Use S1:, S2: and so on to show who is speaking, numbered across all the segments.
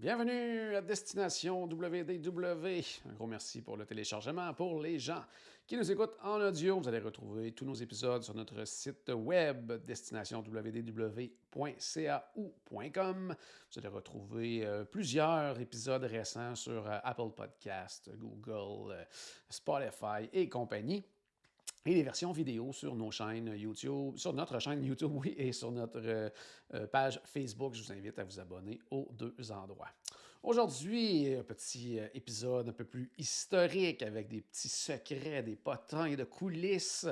S1: Bienvenue à Destination WDW. Un gros merci pour le téléchargement. Pour les gens qui nous écoutent en audio, vous allez retrouver tous nos épisodes sur notre site web destinationwdw.ca ou .com. Vous allez retrouver euh, plusieurs épisodes récents sur euh, Apple Podcast, Google, euh, Spotify et compagnie et les versions vidéo sur nos chaînes YouTube, sur notre chaîne YouTube, oui, et sur notre euh, euh, page Facebook. Je vous invite à vous abonner aux deux endroits. Aujourd'hui, un petit euh, épisode un peu plus historique avec des petits secrets, des potins de coulisses.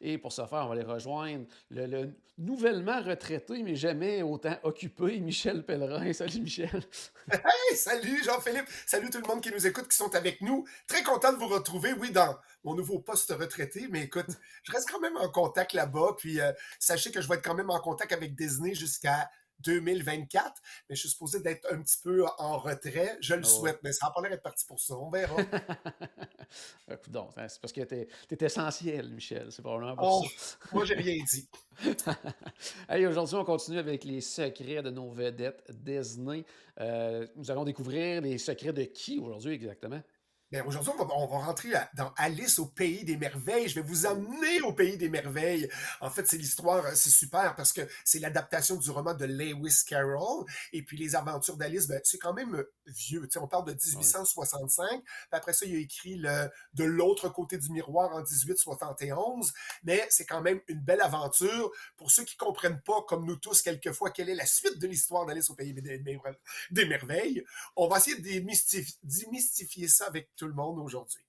S1: Et pour ce faire, on va aller rejoindre le, le nouvellement retraité, mais jamais autant occupé, Michel Pellerin. Salut Michel.
S2: Hey, salut Jean-Philippe, salut tout le monde qui nous écoute, qui sont avec nous. Très content de vous retrouver, oui, dans mon nouveau poste retraité, mais écoute, je reste quand même en contact là-bas, puis euh, sachez que je vais être quand même en contact avec Disney jusqu'à 2024, mais je suis supposé d'être un petit peu en retrait. Je le
S1: Oh.
S2: souhaite, mais ça n'a pas l'air d'être parti pour ça. On verra.
S1: Coudonc, hein, c'est parce que tu es, essentiel, Michel. C'est probablement pour
S2: Oh,
S1: ça.
S2: moi, j'ai rien dit.
S1: Hey, aujourd'hui, on continue avec les secrets de nos vedettes Disney. Euh, nous allons découvrir les secrets de qui aujourd'hui exactement?
S2: Bien, aujourd'hui, on va, on va rentrer à- dans Alice au pays des merveilles. Je vais vous emmener au pays des merveilles. En fait, c'est l'histoire, euh, c'est super parce que c'est l'adaptation du roman de Lewis Carroll. Et puis, les aventures d'Alice, ben, c'est quand même euh, vieux. On parle de 1865. Puis après ça, il a écrit le, De l'autre côté du miroir en 1871. Mais c'est quand même une belle aventure. Pour ceux qui comprennent pas, comme nous tous, quelquefois, quelle est la suite de l'histoire d'Alice au pays des, merveilles, on va essayer de démystif- démystifier ça avec tout le monde aujourd'hui.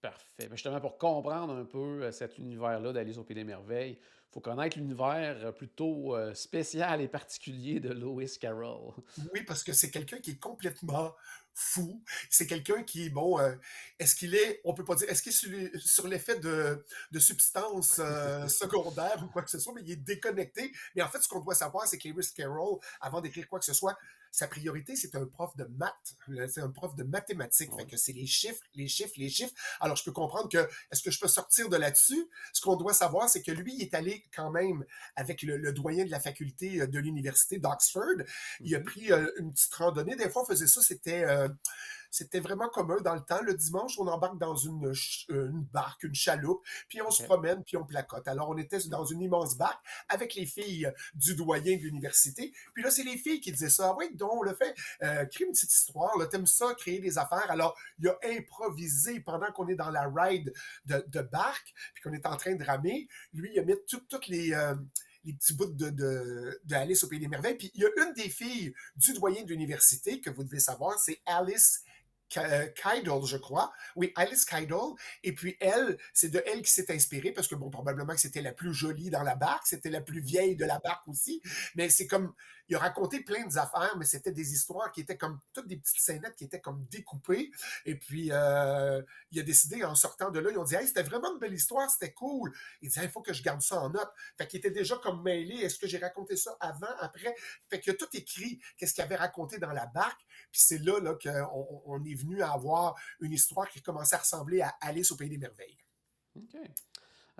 S1: Parfait. Mais justement, pour comprendre un peu euh, cet univers-là d'Alice au Pays des Merveilles, il faut connaître l'univers euh, plutôt euh, spécial et particulier de Lewis Carroll.
S2: Oui, parce que c'est quelqu'un qui est complètement fou. C'est quelqu'un qui, bon, euh, est-ce qu'il est, on peut pas dire, est-ce qu'il est sur, l'effet de, de substances euh, secondaires ou quoi que ce soit, mais il est déconnecté. Mais en fait, ce qu'on doit savoir, c'est que Lewis Carroll, avant d'écrire quoi que ce soit, sa priorité, c'est un prof de maths. C'est un prof de mathématiques. Fait que c'est les chiffres, les chiffres, les chiffres. Alors, je peux comprendre que, est-ce que je peux sortir de là-dessus? Ce qu'on doit savoir, c'est que lui, il est allé quand même avec le, le doyen de la faculté euh, de l'université d'Oxford. Il a
S1: Mhm.
S2: pris euh, une petite randonnée. Des fois, on faisait ça, c'était euh, c'était vraiment commun dans le temps. Le dimanche, on embarque dans une, euh, une barque, une chaloupe, puis on se promène, puis on placote. Alors, on était dans une immense barque avec les filles du doyen de l'université. Puis là, c'est les filles qui disaient ça. Ah oui, donc, le fait, euh, crée une petite histoire, là, t'aimes ça, créer des affaires. Alors, il a improvisé pendant qu'on est dans la ride de, de barque, puis qu'on est en train de ramer. Lui, il a mis tout- toutes les... euh, les petits bouts de, de, de Alice au Pays des Merveilles. Puis il y a une des filles du doyen de l'université que vous devez savoir, c'est Alice Ka- euh, je crois. Oui, Alice Kydal. Et puis elle, c'est de elle qui s'est inspirée parce que, bon, probablement que c'était la plus jolie dans la barque, c'était la plus vieille de la barque aussi. Mais c'est comme, il a raconté plein d'affaires, mais c'était des histoires qui étaient comme, toutes des petites scénettes qui étaient comme découpées. Et puis, euh, il a décidé, en sortant de là, ils ont dit, hey, c'était vraiment une belle histoire, c'était cool. Il dit, il faut que je garde ça en note. Fait qu'il était déjà comme mêlé. Est-ce que j'ai raconté ça avant, après? Fait qu'il a tout écrit, qu'est-ce qu'il avait raconté dans la barque. Puis c'est là, là qu'on on est venu à avoir une histoire qui commençait à ressembler à Alice au Pays des Merveilles.
S1: OK.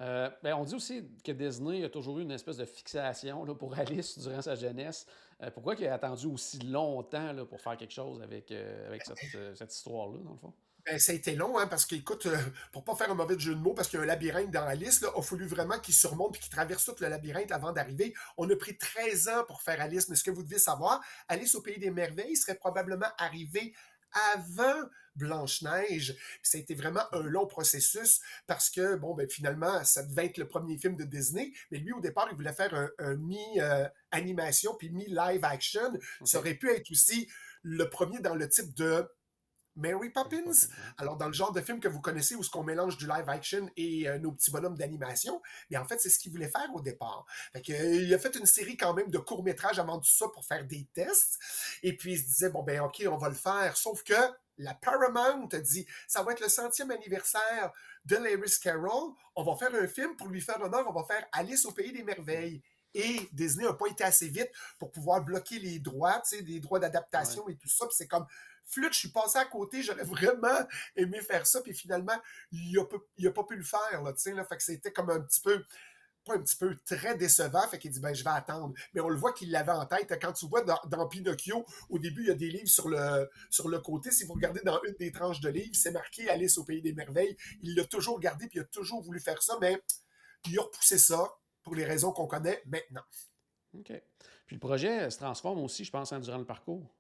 S1: Euh, ben, on dit aussi que Disney a toujours eu une espèce de fixation là, pour Alice durant sa jeunesse. Euh, pourquoi il a attendu aussi longtemps là, pour faire quelque chose avec, euh, avec cette, euh, cette histoire-là, dans le fond?
S2: Ben, ça a été long, hein, parce qu'écoute, euh, pour pas faire un mauvais jeu de mots, parce qu'il y a un labyrinthe dans Alice, là, il a fallu vraiment qu'il surmonte et qu'il traverse tout le labyrinthe avant d'arriver. On a pris 13 ans pour faire Alice, mais ce que vous devez savoir, Alice au Pays des Merveilles serait probablement arrivé avant Blanche-Neige. Ça a été vraiment un long processus parce que, bon, ben, finalement, ça devait être le premier film de Disney, mais lui, au départ, il voulait faire un, un mi-animation puis mi-live action. Ça aurait pu être aussi le premier dans le type de Mary Poppins. Alors, dans le genre de film que vous connaissez où ce qu'on mélange du live action et euh, nos petits bonhommes d'animation, mais en fait, c'est ce qu'il voulait faire au départ. Fait que, euh, il a fait une série quand même de courts-métrages avant tout ça pour faire des tests. Et puis, il se disait, bon, ben, OK, on va le faire. Sauf que la Paramount a dit, ça va être le centième anniversaire de Lewis Carroll. On va faire un film pour lui faire honneur. On va faire Alice au Pays des Merveilles. Et Disney n'a pas été assez vite pour pouvoir bloquer les droits, tu sais, des droits d'adaptation et tout ça. Puis c'est comme, flûte, je suis passé à côté, j'aurais vraiment aimé faire ça, puis finalement, il n'a pas pu le faire, là, tu sais, fait que c'était comme un petit peu, un petit peu, très décevant, fait qu'il dit, ben, je vais attendre. Mais on le voit qu'il l'avait en tête, quand tu vois dans, Pinocchio, au début, il y a des livres sur le, sur le côté, si vous regardez dans une des tranches de livres, c'est marqué Alice au Pays des Merveilles, il l'a toujours gardé, puis il a toujours voulu faire ça, mais il a repoussé ça, pour les raisons qu'on connaît maintenant.
S1: OK. Puis le projet se transforme aussi, je pense, hein, durant le parcours.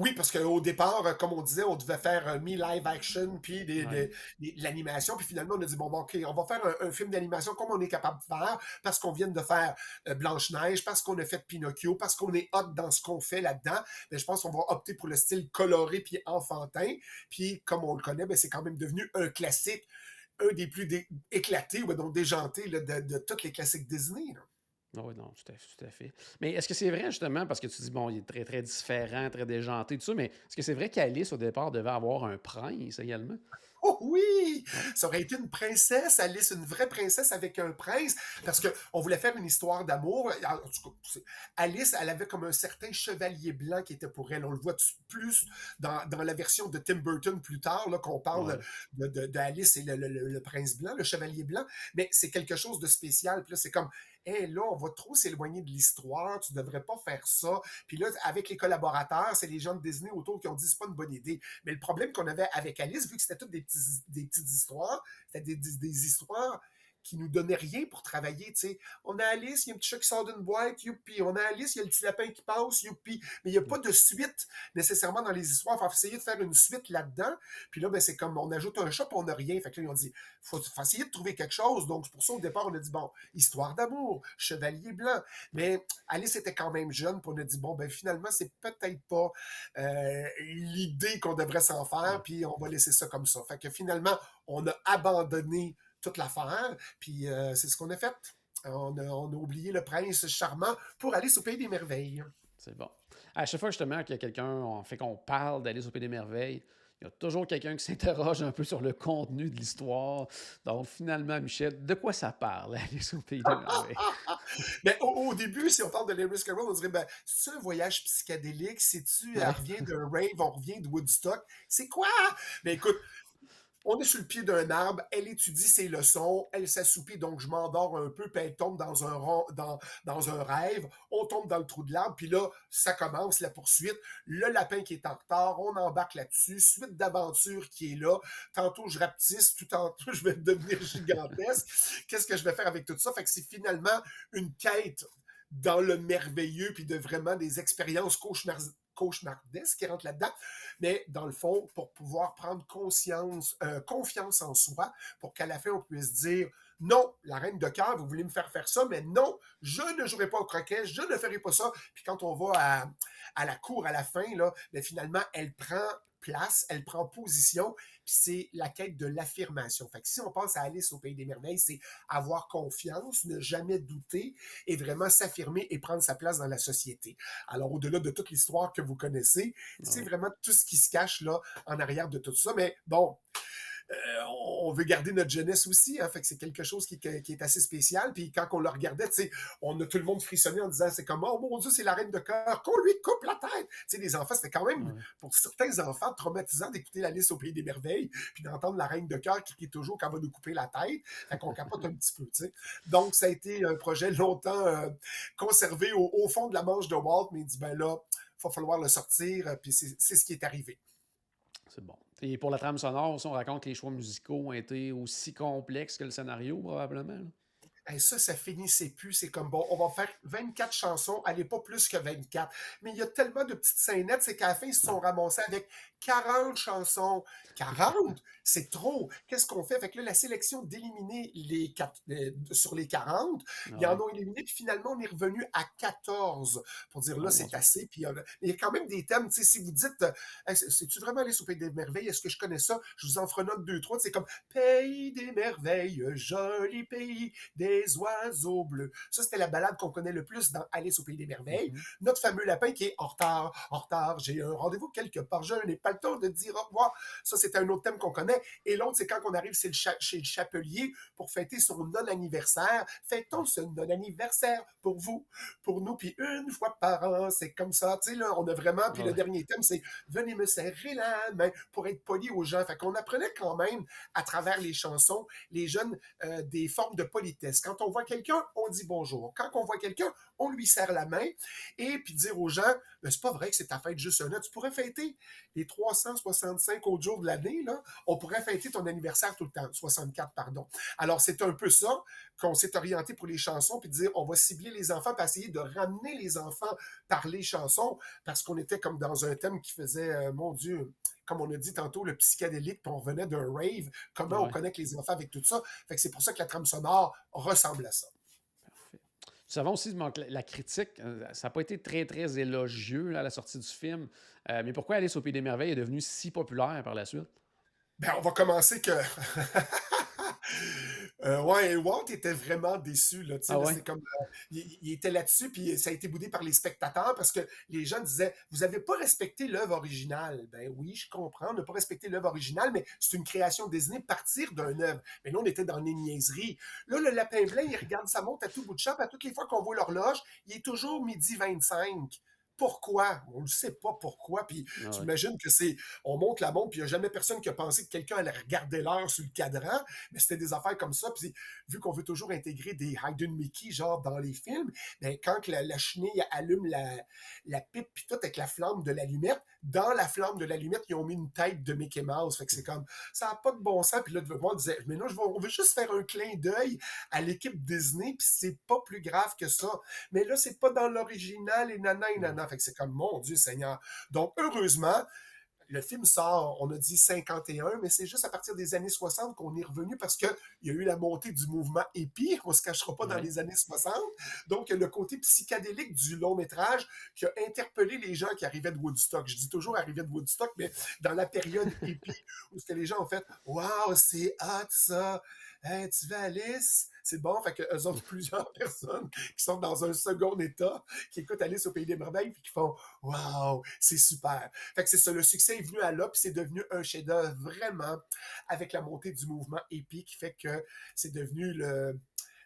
S2: Oui, parce qu'au départ, comme on disait, on devait faire un mi-live action, puis de l'animation, puis finalement, on a dit, bon, bon OK, on va faire un, film d'animation comme on est capable de faire, parce qu'on vient de faire euh, Blanche-Neige, parce qu'on a fait Pinocchio, parce qu'on est hot dans ce qu'on fait là-dedans. Mais je pense qu'on va opter pour le style coloré puis enfantin. Puis, comme on le connaît, ben, c'est quand même devenu un classique, un des plus éclatés, ou donc déjantés de, de tous les classiques Disney.
S1: Oui, non, tout à, fait, tout à fait. Mais est-ce que c'est vrai, justement, parce que tu dis, bon, il est très, très différent, très déjanté, tout ça, mais est-ce que c'est vrai qu'Alice, au départ, devait avoir un prince également?
S2: Oh oui! Ça aurait été une princesse, Alice, une vraie princesse avec un prince, parce qu'on voulait faire une histoire d'amour. Alice, elle avait comme un certain chevalier blanc qui était pour elle. On le voit plus dans, la version de Tim Burton plus tard, qu'on parle d'Alice de, et le, prince blanc, le chevalier blanc, mais c'est quelque chose de spécial. Puis là, c'est comme, hé, là, on va trop s'éloigner de l'histoire, tu devrais pas faire ça. Puis là, avec les collaborateurs, c'est les gens de Disney autour qui ont dit, c'est pas une bonne idée. Mais le problème qu'on avait avec Alice, vu que c'était toutes des des petites histoires. C'était des, histoires qui nous donnaient rien pour travailler. On a Alice, il y a un petit chat qui sort d'une boîte, youpi. On a Alice, il y a le petit lapin qui passe, youpi. Mais il n'y a pas de suite nécessairement dans les histoires. Il faut essayer de faire une suite là-dedans. Puis là, ben, c'est comme on ajoute un chat, puis on n'a rien. Fait que là, ils ont dit, faut, faut essayer de trouver quelque chose. Donc, c'est pour ça, au départ, on a dit, bon, histoire d'amour, chevalier blanc. Mais Alice était quand même jeune, puis on a dit, bon, ben, finalement, c'est peut-être pas euh, l'idée qu'on devrait s'en faire, puis on va laisser ça comme ça. Fait que finalement, on a abandonné toute l'affaire. Puis euh, c'est ce qu'on a fait. On a, oublié le prince charmant pour aller au Pays des Merveilles.
S1: C'est bon. À chaque fois, justement, qu'il y a quelqu'un, fait qu'on parle d'aller au Pays des Merveilles, il y a toujours quelqu'un qui s'interroge un peu sur le contenu de l'histoire. Donc, finalement, Michel, de quoi ça parle, Alice au Pays des Merveilles?
S2: Mais au, début, si on parle de Lewis Carroll, on dirait, ben, c'est un voyage psychédélique? C'est-tu, elle revient d'un rave, on revient de Woodstock? C'est quoi? Mais écoute, on est sur le pied d'un arbre, elle étudie ses leçons, elle s'assoupit, donc je m'endors un peu, puis elle tombe dans un, rêve, on tombe dans le trou de l'arbre, puis là, ça commence, la poursuite, le lapin qui est en retard, on embarque là-dessus, suite d'aventure qui est là, tantôt je rapetisse, tout tantôt je vais devenir gigantesque, qu'est-ce que je vais faire avec tout ça? Fait que c'est finalement une quête dans le merveilleux, puis de vraiment des expériences cauchemardesques cauchemardesque qui rentre là-dedans, mais dans le fond, pour pouvoir prendre conscience, euh, confiance en soi, pour qu'à la fin, on puisse dire non, la reine de cœur, vous voulez me faire faire ça, mais non, je ne jouerai pas au croquet, je ne ferai pas ça. Puis quand on va à, la cour à la fin, là, mais finalement, elle prend place, elle prend position, puis c'est la quête de l'affirmation. Fait que si on pense à Alice au Pays des Merveilles, c'est avoir confiance, ne jamais douter et vraiment s'affirmer et prendre sa place dans la société. Alors, au-delà de toute l'histoire que vous connaissez, c'est vraiment tout ce qui se cache là en arrière de tout ça. Mais bon, on veut garder notre jeunesse aussi. Hein, fait que c'est quelque chose qui, est assez spécial. Puis quand on le regardait, on a tout le monde frissonné en disant c'est comme Oh mon Dieu, c'est la reine de cœur, qu'on lui coupe la tête. sais les enfants, c'était quand même, pour certains enfants, traumatisant d'écouter la liste au pays des merveilles, puis d'entendre la reine de cœur qui crie toujours qu'elle va nous couper la tête. Fait qu'on capote un petit peu. Donc, ça a été un projet longtemps euh, conservé au, fond de la manche de Walt, mais il dit ben là, il va falloir le sortir, puis c'est ce qui est arrivé.
S1: C'est bon. Et pour la trame sonore, on raconte que les choix musicaux ont été aussi complexes que le scénario, probablement.
S2: Ça, ça finissait plus. C'est comme, bon, on va faire 24 chansons, allez pas plus que 24. Mais il y a tellement de petites scénettes, c'est qu'à la fin, ils se sont ramassés avec 40 chansons. 40, c'est trop. Qu'est-ce qu'on fait? Fait que là, la sélection d'éliminer les euh, sur les 40, ils en ont éliminé, puis finalement, on est revenu à 14 pour dire là, ah, c'est assez. Puis il y a quand même des thèmes, tu sais, si vous dites, euh, c'est-tu vraiment au Pays des Merveilles? Est-ce que je connais ça? Je vous en ferai note deux, trois. C'est comme Pays des Merveilles, joli pays des oiseaux bleus. Ça, c'était la balade qu'on connaît le plus dans Alice au Pays des Merveilles. Mm-hmm. Notre fameux lapin qui est en retard, en retard, j'ai un rendez-vous quelque part, je n'ai pas le temps de dire au revoir. Ça, c'est un autre thème qu'on connaît. Et l'autre, c'est quand on arrive chez le, chapelier pour fêter son non-anniversaire. Fêtons ce non-anniversaire pour vous, pour nous, puis une fois par an, c'est comme ça. Tu sais, là, on a vraiment, puis le dernier thème, c'est venez me serrer la main pour être poli aux gens. Fait qu'on apprenait quand même, à travers les chansons, les jeunes, euh, des formes de politesse. Quand on voit quelqu'un, on dit bonjour. Quand on voit quelqu'un, on lui serre la main. Et puis dire aux gens, ben, c'est pas vrai que c'est ta fête juste un an. Tu pourrais fêter les 365 autres jours de l'année, là. On pourrait fêter ton anniversaire tout le temps. 64, pardon. Alors, c'est un peu ça qu'on s'est orienté pour les chansons, puis dire, on va cibler les enfants, puis essayer de ramener les enfants par les chansons, parce qu'on était comme dans un thème qui faisait, euh, mon Dieu, comme on a dit tantôt, le psychédélique, puis on venait d'un rave. Comment on connecte les enfants avec tout ça? Fait que c'est pour ça que la trame sonore ressemble à ça.
S1: Parfait. Nous savons aussi que la critique, euh, ça n'a pas été très, très élogieux à la sortie du film. Euh, mais pourquoi Alice au Pays des Merveilles est devenue si populaire par la suite?
S2: Ben, on va commencer que. Euh, ouais, Walt était vraiment déçu. Là, ah comme, euh, il, était là-dessus, puis ça a été boudé par les spectateurs parce que les gens disaient Vous n'avez pas respecté l'œuvre originale. Ben oui, je comprends, on n'a pas respecté l'œuvre originale, mais c'est une création Disney partir d'un œuvre. Mais nous, on était dans les niaiseries. Là, le lapin blanc, il regarde sa montre à tout bout de champ, à toutes les fois qu'on voit l'horloge, il est toujours midi 25 pourquoi? On ne sait pas pourquoi. Puis ah j'imagine que c'est. On monte la montre, puis il n'y a jamais personne qui a pensé que quelqu'un allait regarder l'heure sur le cadran. Mais c'était des affaires comme ça. Puis vu qu'on veut toujours intégrer des Hayden Mickey, genre dans les films, ben, quand la, la chenille allume la, la pipe, puis tout avec la flamme de l'allumette, dans la flamme de l'allumette, ils ont mis une tête de Mickey Mouse. Fait que c'est comme. Ça n'a pas de bon sens. Puis là, on disait, mais non, on veut juste faire un clin d'œil à l'équipe Disney, puis c'est pas plus grave que ça. Mais là, c'est pas dans l'original et nana et nana. Fait que c'est comme, mon Dieu Seigneur. Donc, heureusement, le film sort, on a dit 51, mais c'est juste à partir des années 60 qu'on est revenu parce qu'il y a eu la montée du mouvement épi, on ne se cachera pas dans les années 60. Donc, le côté psychédélique du long métrage qui a interpellé les gens qui arrivaient de Woodstock. Je dis toujours arrivaient de Woodstock, mais dans la période épi, où ce que les gens ont fait Waouh, c'est hot ça! Hey, tu vas Alice? C'est bon. Fait que eux ont plusieurs personnes qui sont dans un second état, qui écoutent Alice au Pays des Merveilles, puis qui font Waouh, c'est super. Fait que c'est ça, le succès est venu à là, puis c'est devenu un chef-d'œuvre vraiment avec la montée du mouvement épique qui fait que c'est devenu le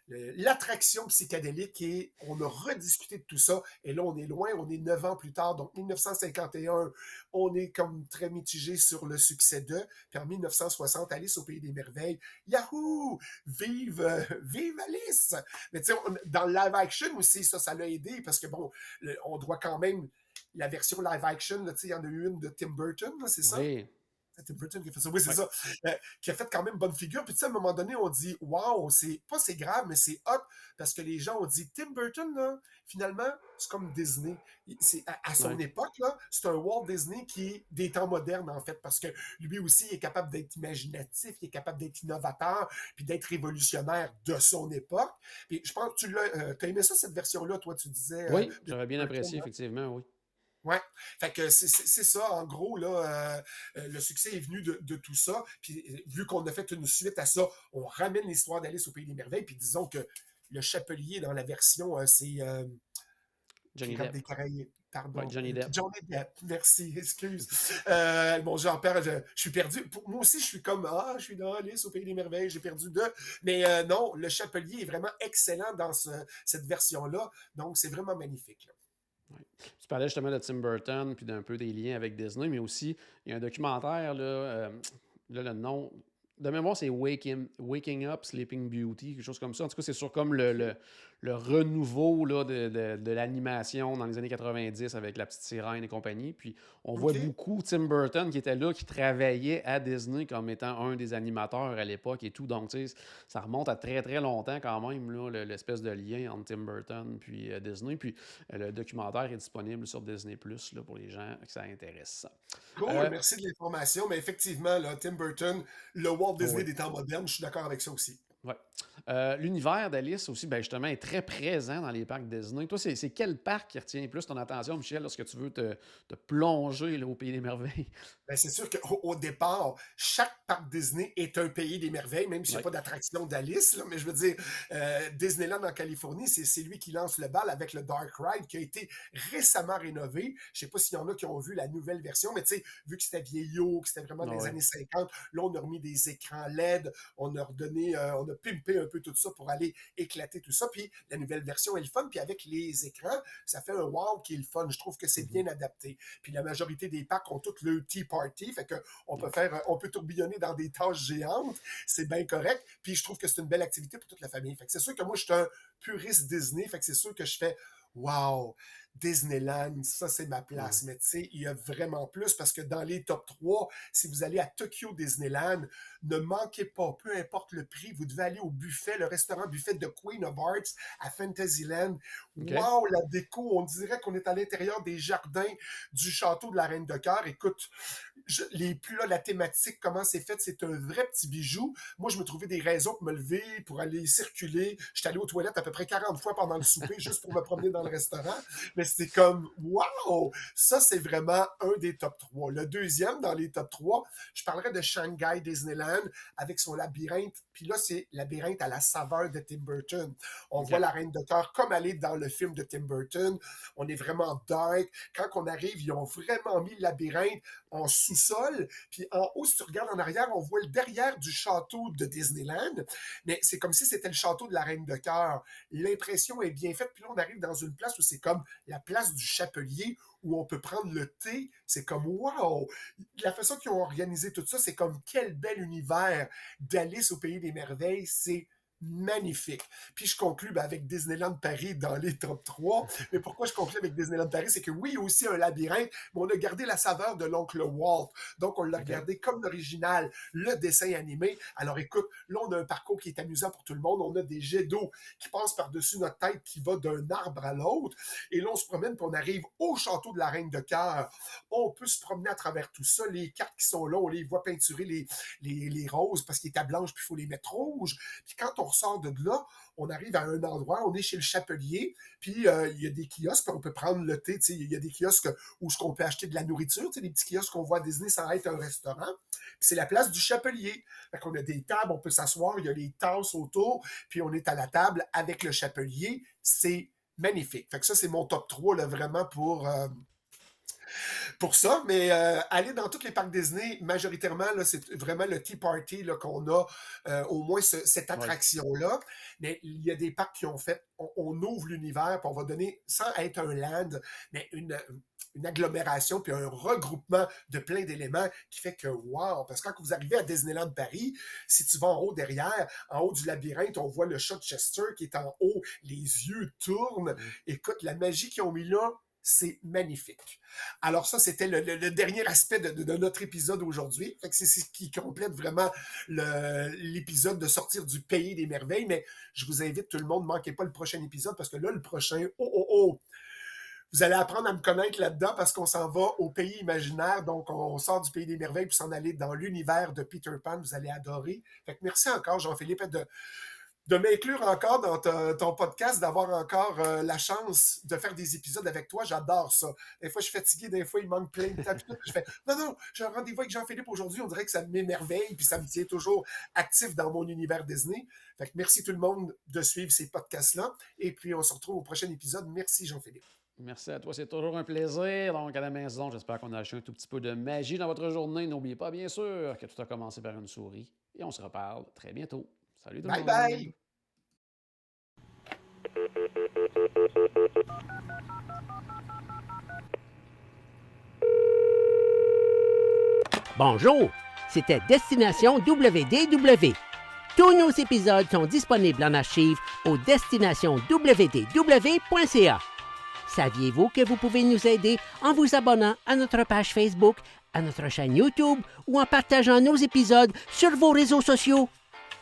S2: l'attraction psychédélique et on a rediscuté de tout ça. Et là, on est loin, on est neuf ans plus tard, donc 1951, on est comme très mitigé sur le succès de. Puis en 1960, Alice au Pays des Merveilles, Yahoo! Vive, euh, vive Alice! Mais tu sais, dans le live action aussi, ça, ça l'a aidé parce que bon, on doit quand même la version live action, il y en a eu une de Tim Burton, c'est ça? Oui. C'était Burton qui a fait ça. Oui, c'est ça. Euh, qui a fait quand même bonne figure. Puis, tu sais, à un moment donné, on dit, waouh, c'est pas c'est grave, mais c'est hot. Parce que les gens ont dit, Tim Burton, là, finalement, c'est comme Disney. C'est, à, son époque, là, c'est un Walt Disney qui est des temps modernes, en fait. Parce que lui aussi, il est capable d'être imaginatif, il est capable d'être innovateur, puis d'être révolutionnaire de son époque. Puis, je pense que tu l'as. Euh, as aimé ça, cette version-là, toi, tu disais.
S1: Oui, euh, j'aurais bien apprécié, effectivement, oui.
S2: Ouais. Fait que c'est ça, en gros, là, euh, euh, le succès est venu de, tout ça. Puis euh, vu qu'on a fait une suite à ça, on ramène l'histoire d'Alice au Pays des Merveilles. Puis disons que le chapelier dans la version, c'est
S1: Johnny Depp.
S2: Pardon.
S1: Johnny Depp.
S2: Johnny Depp, merci, excuse. bon, Jean-Pierre, je, suis perdu. Pour, moi aussi, je suis comme, ah, je suis dans Alice au Pays des Merveilles, j'ai perdu deux. Mais non, le chapelier est vraiment excellent dans cette version-là. Donc, c'est vraiment magnifique.
S1: Tu parlais justement de Tim Burton puis d'un peu des liens avec Disney, mais aussi, il y a un documentaire, là, euh, là le nom de mémoire, c'est Waking, Waking Up, Sleeping Beauty, quelque chose comme ça. En tout cas, c'est sur comme le, le, le renouveau là, de, de, de l'animation dans les années 90 avec La Petite Sirène et compagnie. Puis on voit beaucoup Tim Burton qui était là, qui travaillait à Disney comme étant un des animateurs à l'époque et tout. Donc, ça remonte à très, très longtemps quand même, là, le- l'espèce de lien entre Tim Burton puis euh, Disney. Puis euh, le documentaire est disponible sur Disney Plus là, pour les gens que ça intéresse.
S2: Cool,
S1: Euh,
S2: merci de l'information. Mais effectivement, là, Tim Burton, le Walt Disney
S1: Oui.
S2: des temps modernes, je suis d'accord avec ça aussi.
S1: Euh, L'univers d'Alice aussi, ben justement, est très présent dans les parcs Disney. Toi, c'est quel parc qui retient plus ton attention, Michel, lorsque tu veux te, plonger au Pays des Merveilles?
S2: Ben, c'est sûr qu'au au départ, chaque parc Disney est un pays des merveilles, même s'il n'y a
S1: Ouais.
S2: pas d'attraction d'Alice. Mais je veux dire, euh, Disneyland en Californie, c'est lui qui lance le bal avec le Dark Ride qui a été récemment rénové. Je sais pas s'il y en a qui ont vu la nouvelle version, mais tu sais, vu que c'était vieillot, que c'était vraiment
S1: Ah
S2: des
S1: ouais.
S2: années 50, là, on a remis des écrans LED, on a redonné, euh, on a pimpé un peu tout ça pour aller éclater tout ça. Puis la nouvelle version est le fun. Puis avec les écrans, ça fait un wow qui est le fun. Je trouve que c'est
S1: Mhm.
S2: bien adapté. Puis la majorité des parcs ont toutes le Tea Party, fait que on peut faire, on peut tourbillonner dans des tâches géantes, c'est bien correct. Puis je trouve que c'est une belle activité pour toute la famille. Fait que c'est sûr que moi je suis un puriste Disney, fait que c'est sûr que je fais wow. Disneyland, ça c'est ma place. Mais tu sais, il y a vraiment plus parce que dans les top 3, si vous allez à Tokyo Disneyland, ne manquez pas, peu importe le prix, vous devez aller au buffet, le restaurant buffet de Queen of Arts à Fantasyland.
S1: Ok.
S2: Wow, la déco, on dirait qu'on est à l'intérieur des jardins du château de la Reine de Cœur. Écoute, je- les plats, la thématique, comment c'est fait, c'est un vrai petit bijou. Moi, je me trouvais des raisons pour me lever, pour aller circuler. J'étais allé aux toilettes à peu près 40 fois pendant le souper, juste pour me promener dans le restaurant. Mais c'était comme, wow! Ça, c'est vraiment un des top 3. Le deuxième dans les top 3, je parlerai de Shanghai Disneyland avec son labyrinthe. Puis là, c'est labyrinthe à la saveur de Tim Burton. On voit la Reine de Cœur comme elle est dans le film de Tim Burton. On est vraiment dark. Quand on arrive, ils ont vraiment mis le labyrinthe en sous-sol. Puis en haut, si tu regardes en arrière, on voit le derrière du château de Disneyland. Mais c'est comme si c'était le château de la Reine de Cœur. L'impression est bien faite. Puis là, on arrive dans une place où c'est comme la place du chapelier où on peut prendre le thé. C'est comme wow! La façon qu'ils ont organisé tout ça, c'est comme quel bel univers d'Alice au pays des merveilles. C'est magnifique. Puis je conclue ben, avec Disneyland Paris dans les top 3. Mais pourquoi je conclue avec Disneyland Paris? C'est que oui, il y a aussi un labyrinthe, mais on a gardé la saveur de l'oncle Walt. Donc, on l'a
S1: Ok.
S2: regardé comme l'original, le dessin animé. Alors écoute, là, on a un parcours qui est amusant pour tout le monde. On a des jets d'eau qui passent par-dessus notre tête, qui va d'un arbre à l'autre. Et là, on se promène, puis on arrive au château de la Reine de Cœur. On peut se promener à travers tout ça. Les cartes qui sont là, on les voit peinturer les, les, les roses parce qu'il est à blanche, puis il faut les mettre rouges. Puis quand on ressort de là, on arrive à un endroit, on est chez le chapelier, puis euh, il y a des kiosques, on peut prendre le thé. Il y a des kiosques où on peut acheter de la nourriture, des petits kiosques qu'on voit à Disney sans être un restaurant. C'est la place du chapelier. Qu'on a des tables, on peut s'asseoir, il y a les tasses autour, puis on est à la table avec le chapelier. C'est magnifique. Fait que ça, c'est mon top 3, là, vraiment, pour... euh, pour ça, mais euh, aller dans tous les parcs Disney, majoritairement, là, c'est vraiment le Tea Party là, qu'on a, euh, au moins ce- cette attraction-là. Mais il y a des parcs qui ont fait, on, on ouvre l'univers, puis on va donner, sans être un land, mais une, une agglomération, puis un regroupement de plein d'éléments qui fait que, wow! Parce que quand vous arrivez à Disneyland Paris, si tu vas en haut derrière, en haut du labyrinthe, on voit le chat de Chester qui est en haut, les yeux tournent.
S1: Mm.
S2: Écoute, la magie qu'ils ont mis là, c'est magnifique. Alors ça, c'était le, dernier aspect de, notre épisode aujourd'hui. C'est ce qui complète vraiment l'épisode de sortir du pays des merveilles. Mais je vous invite tout le monde, ne manquez pas le prochain épisode parce que là, le prochain, oh oh oh, vous allez apprendre à me connaître là-dedans parce qu'on s'en va au pays imaginaire. Donc, on sort du pays des merveilles pour s'en aller dans l'univers de Peter Pan. Vous allez adorer. Merci encore, Jean-Philippe, de, de m'inclure encore dans ton podcast, d'avoir encore euh, la chance de faire des épisodes avec toi. J'adore ça. Des fois, je suis fatigué, des fois, il manque plein de temps. je fais non, non, j'ai un rendez-vous avec Jean-Philippe aujourd'hui. On dirait que ça m'émerveille, puis ça me tient toujours actif dans mon univers Disney. Fait que merci tout le monde de suivre ces podcasts-là. Et puis, on se retrouve au prochain épisode. Merci, Jean-Philippe.
S1: Merci à toi, c'est toujours un plaisir. Donc, à la maison, j'espère qu'on a acheté un tout petit peu de magie dans votre journée. N'oubliez pas, bien sûr, que tout a commencé par une souris. Et on se reparle très bientôt. Salut tout le
S2: Bye
S1: monde.
S2: bye!
S3: Bonjour,
S4: C'était Destination WDW. Tous nos épisodes sont disponibles en archive au destinationwdw.ca. Saviez-vous que vous pouvez nous aider en vous abonnant à notre page Facebook, à notre chaîne YouTube ou en partageant nos épisodes sur vos réseaux sociaux?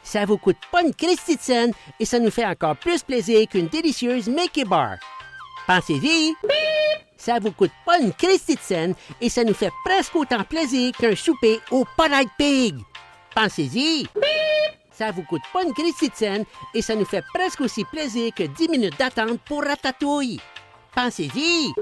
S4: Ça vous coûte pas une Christie de et ça nous fait encore plus plaisir qu'une délicieuse Mickey Bar. Pensez-y! Ça vous coûte pas une Christie de et ça nous fait presque autant plaisir qu'un souper au Polite Pig. Pensez-y! Ça vous coûte pas une Christie de et ça nous fait presque aussi plaisir que 10 minutes d'attente pour Ratatouille. Pensez-y!